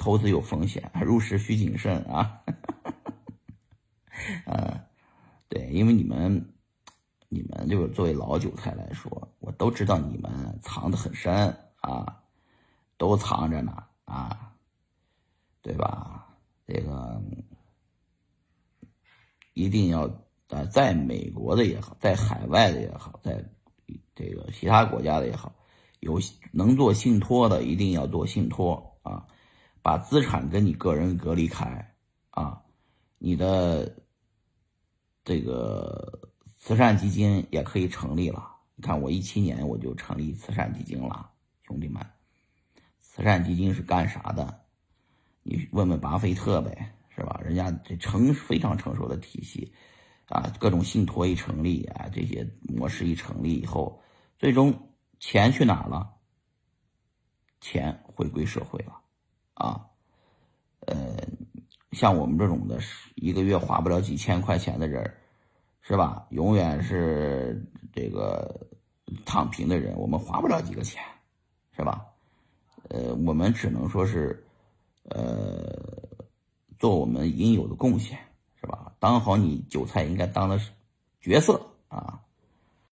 投资有风险，入市需谨慎啊。呃，对，因为你们，你们就是作为老韭菜来说，我都知道你们藏得很深啊，都藏着呢啊，对吧？这个一定要呃，在美国的也好，在海外的也好，在这个其他国家的也好，有能做信托的一定要做信托啊，把资产跟你个人隔离开啊，你的。这个慈善基金也可以成立了。你看，我一七年我就成立慈善基金了，兄弟们。慈善基金是干啥的？你问问巴菲特呗，是吧？人家这成非常成熟的体系啊，各种信托一成立啊，这些模式一成立以后，最终钱去哪了？钱回归社会了啊，呃。像我们这种的，一个月花不了几千块钱的人，是吧？永远是这个躺平的人，我们花不了几个钱，是吧？呃，我们只能说是，呃，做我们应有的贡献，是吧？当好你韭菜应该当的角色啊。